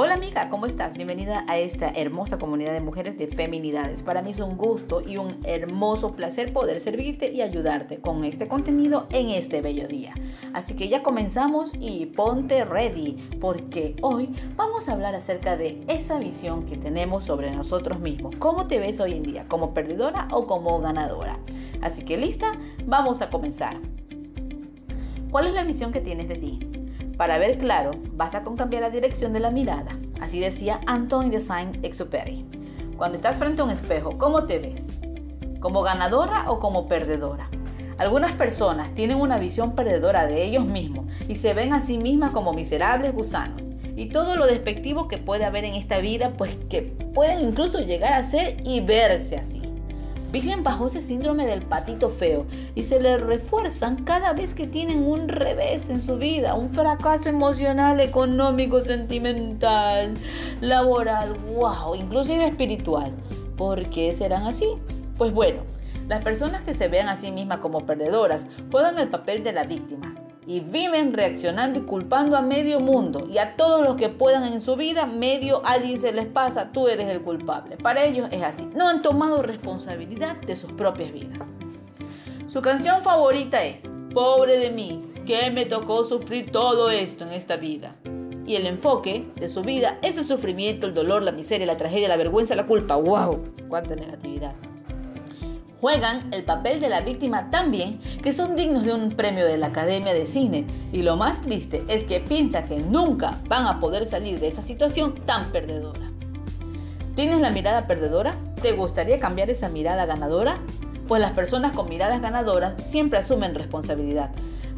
Hola amiga, ¿cómo estás? Bienvenida a esta hermosa comunidad de mujeres de feminidades. Para mí es un gusto y un hermoso placer poder servirte y ayudarte con este contenido en este bello día. Así que ya comenzamos y ponte ready porque hoy vamos a hablar acerca de esa visión que tenemos sobre nosotros mismos. ¿Cómo te ves hoy en día? ¿Como perdedora o como ganadora? Así que lista, vamos a comenzar. ¿Cuál es la visión que tienes de ti? Para ver claro, basta con cambiar la dirección de la mirada. Así decía Antoine de Saint-Exupéry. Cuando estás frente a un espejo, ¿cómo te ves? ¿Como ganadora o como perdedora? Algunas personas tienen una visión perdedora de ellos mismos y se ven a sí mismas como miserables gusanos. Y todo lo despectivo que puede haber en esta vida, pues que pueden incluso llegar a ser y verse así viven bajo ese síndrome del patito feo y se le refuerzan cada vez que tienen un revés en su vida, un fracaso emocional, económico, sentimental, laboral, wow, inclusive espiritual. ¿Por qué serán así? Pues bueno, las personas que se vean a sí mismas como perdedoras juegan el papel de la víctima y viven reaccionando y culpando a medio mundo y a todos los que puedan en su vida, medio alguien se les pasa, tú eres el culpable. Para ellos es así, no han tomado responsabilidad de sus propias vidas. Su canción favorita es Pobre de mí, que me tocó sufrir todo esto en esta vida. Y el enfoque de su vida es el sufrimiento, el dolor, la miseria, la tragedia, la vergüenza, la culpa. ¡Wow! ¡Cuánta negatividad! Juegan el papel de la víctima tan bien que son dignos de un premio de la Academia de Cine. Y lo más triste es que piensa que nunca van a poder salir de esa situación tan perdedora. ¿Tienes la mirada perdedora? ¿Te gustaría cambiar esa mirada ganadora? Pues las personas con miradas ganadoras siempre asumen responsabilidad,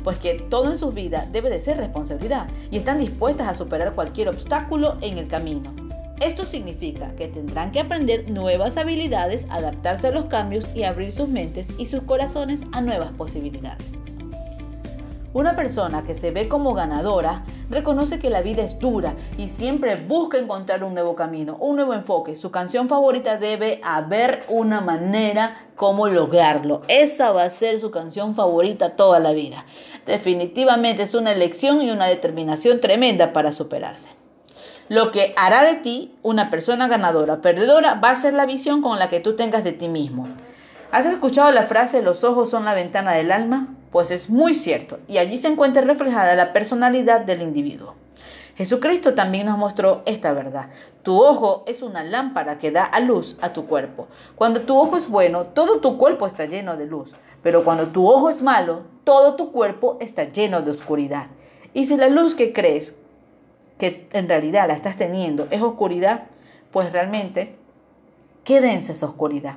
pues que todo en su vida debe de ser responsabilidad y están dispuestas a superar cualquier obstáculo en el camino. Esto significa que tendrán que aprender nuevas habilidades, adaptarse a los cambios y abrir sus mentes y sus corazones a nuevas posibilidades. Una persona que se ve como ganadora reconoce que la vida es dura y siempre busca encontrar un nuevo camino, un nuevo enfoque. Su canción favorita debe haber una manera como lograrlo. Esa va a ser su canción favorita toda la vida. Definitivamente es una elección y una determinación tremenda para superarse. Lo que hará de ti una persona ganadora, perdedora, va a ser la visión con la que tú tengas de ti mismo. ¿Has escuchado la frase los ojos son la ventana del alma? Pues es muy cierto, y allí se encuentra reflejada la personalidad del individuo. Jesucristo también nos mostró esta verdad. Tu ojo es una lámpara que da a luz a tu cuerpo. Cuando tu ojo es bueno, todo tu cuerpo está lleno de luz. Pero cuando tu ojo es malo, todo tu cuerpo está lleno de oscuridad. Y si la luz que crees que en realidad la estás teniendo es oscuridad, pues realmente, ¿qué densa esa oscuridad?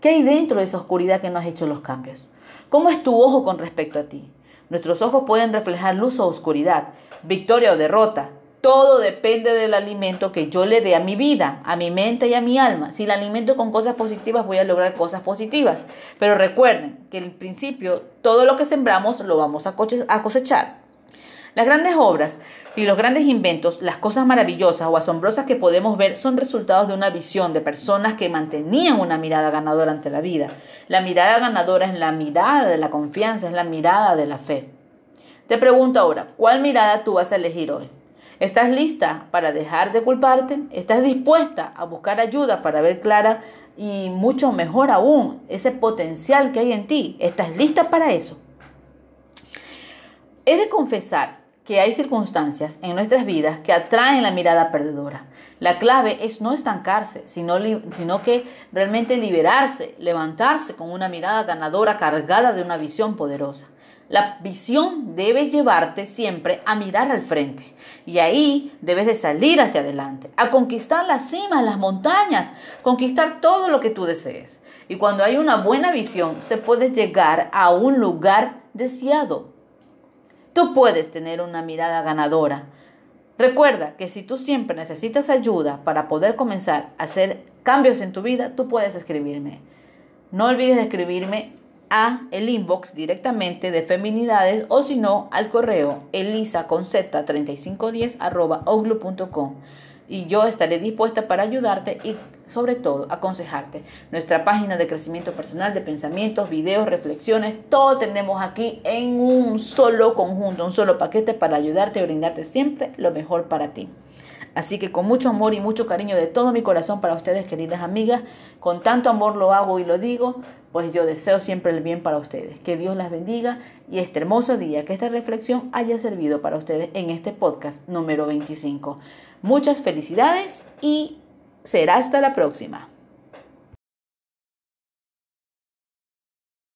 ¿Qué hay dentro de esa oscuridad que no has hecho los cambios? ¿Cómo es tu ojo con respecto a ti? Nuestros ojos pueden reflejar luz o oscuridad, victoria o derrota. Todo depende del alimento que yo le dé a mi vida, a mi mente y a mi alma. Si la alimento con cosas positivas, voy a lograr cosas positivas. Pero recuerden que en principio todo lo que sembramos lo vamos a cosechar. Las grandes obras y los grandes inventos, las cosas maravillosas o asombrosas que podemos ver son resultados de una visión de personas que mantenían una mirada ganadora ante la vida. La mirada ganadora es la mirada de la confianza, es la mirada de la fe. Te pregunto ahora, ¿cuál mirada tú vas a elegir hoy? ¿Estás lista para dejar de culparte? ¿Estás dispuesta a buscar ayuda para ver clara y mucho mejor aún ese potencial que hay en ti? ¿Estás lista para eso? He de confesar que hay circunstancias en nuestras vidas que atraen la mirada perdedora. La clave es no estancarse, sino, sino, que realmente liberarse, levantarse con una mirada ganadora cargada de una visión poderosa. La visión debe llevarte siempre a mirar al frente y ahí debes de salir hacia adelante, a conquistar las cimas, las montañas, conquistar todo lo que tú desees. Y cuando hay una buena visión se puede llegar a un lugar deseado, Tú puedes tener una mirada ganadora. Recuerda que si tú siempre necesitas ayuda para poder comenzar a hacer cambios en tu vida, tú puedes escribirme. No olvides escribirme a el inbox directamente de Feminidades o si no al correo elisa 3510 arroba y yo estaré dispuesta para ayudarte y sobre todo aconsejarte. Nuestra página de crecimiento personal, de pensamientos, videos, reflexiones, todo tenemos aquí en un solo conjunto, un solo paquete para ayudarte y brindarte siempre lo mejor para ti. Así que con mucho amor y mucho cariño de todo mi corazón para ustedes, queridas amigas, con tanto amor lo hago y lo digo, pues yo deseo siempre el bien para ustedes. Que Dios las bendiga y este hermoso día, que esta reflexión haya servido para ustedes en este podcast número 25. Muchas felicidades y será hasta la próxima.